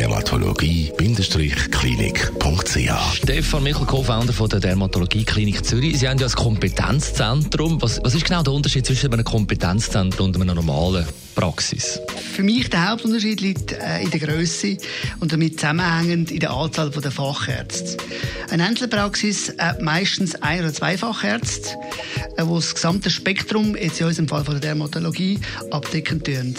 Dermatologie-klinik.ch Stefan Michel, Co-Founder von der Dermatologie Klinik Zürich. Sie haben ja ein Kompetenzzentrum. Was, was ist genau der Unterschied zwischen einem Kompetenzzentrum und einer normalen Praxis? Für mich der Hauptunterschied liegt äh, in der Größe und damit zusammenhängend in der Anzahl der Fachärzte. Eine Einzelpraxis hat meistens ein oder zwei Fachärzte, äh, die das gesamte Spektrum, jetzt in unserem Fall von der Dermatologie, abdecken tun.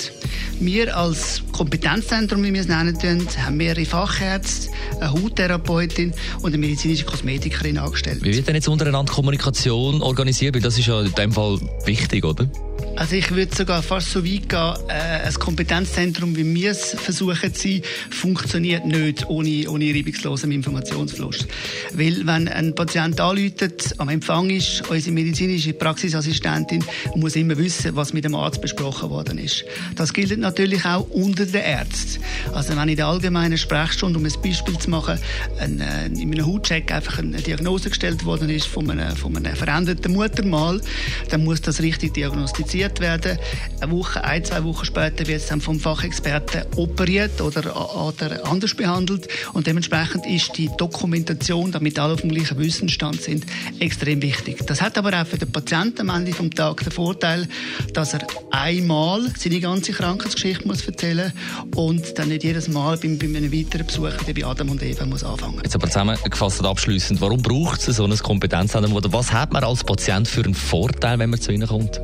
Wir als Kompetenzzentrum, wie wir es nennen, haben mehrere Fachärzte, eine Hauttherapeutin und eine medizinische Kosmetikerin angestellt. Wie wird denn jetzt untereinander Kommunikation organisiert? Weil das ist ja in dem Fall wichtig, oder? Also ich würde sogar fast so weit gehen, äh, ein Kompetenzzentrum, wie wir es versuchen zu sein, funktioniert nicht ohne, ohne reibungslosen Informationsfluss. Weil wenn ein Patient anläutet, am Empfang ist, unsere medizinische Praxisassistentin muss immer wissen, was mit dem Arzt besprochen worden ist. Das gilt natürlich auch unter den Ärzten. Also wenn in der allgemeinen Sprechstunde, um ein Beispiel zu machen, ein, äh, in einem Hautcheck einfach eine Diagnose gestellt worden ist von einem, von einem veränderten Muttermal, dann muss das richtig diagnostiziert werden. Eine Woche, ein, zwei Wochen später wird es dann vom Fachexperten operiert oder, oder anders behandelt. Und dementsprechend ist die Dokumentation, damit alle auf dem gleichen Wissensstand sind, extrem wichtig. Das hat aber auch für den Patienten am Ende des Tages den Vorteil, dass er einmal seine ganze Krankheitsgeschichte muss erzählen und dann nicht jedes Mal bei, bei einem weiteren Besuch bei Adam und Eva muss anfangen. Jetzt aber zusammengefasst und abschliessend, warum braucht es so ein Kompetenzzentrum oder was hat man als Patient für einen Vorteil, wenn man zu Ihnen kommt?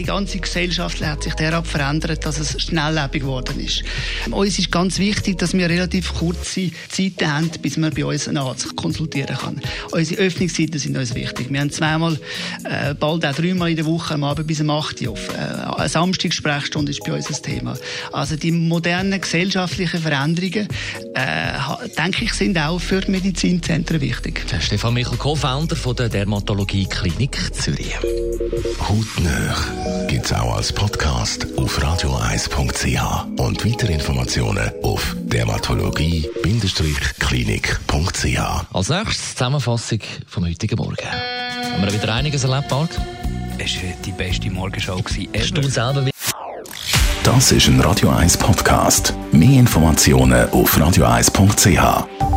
Die ganze Gesellschaft hat sich derart verändert, dass es schnelllebig geworden ist. Uns ist ganz wichtig, dass wir relativ kurze Zeiten haben, bis man bei uns einen Arzt konsultieren kann. Unsere Öffnungszeiten sind uns wichtig. Wir haben zweimal, äh, bald auch dreimal in der Woche am Abend bis um 8 Uhr auf. Äh, eine Samstagssprechstunde ist bei uns ein Thema. Also die modernen gesellschaftlichen Veränderungen, äh, denke ich, sind auch für Medizinzentren wichtig. Der Stefan Michel, Co-Founder von der Dermatologie Klinik Zürich. Hautnöch gibt es auch als Podcast auf radioeis.ch und weitere Informationen auf dermatologie-klinik.ch. Als nächstes Zusammenfassung vom heutigen Morgen. Haben wir wieder einiges erlebt, Marc? Es war die beste Morgenshow. Hast du selber Das ist ein Radio 1 Podcast. Mehr Informationen auf radioeis.ch.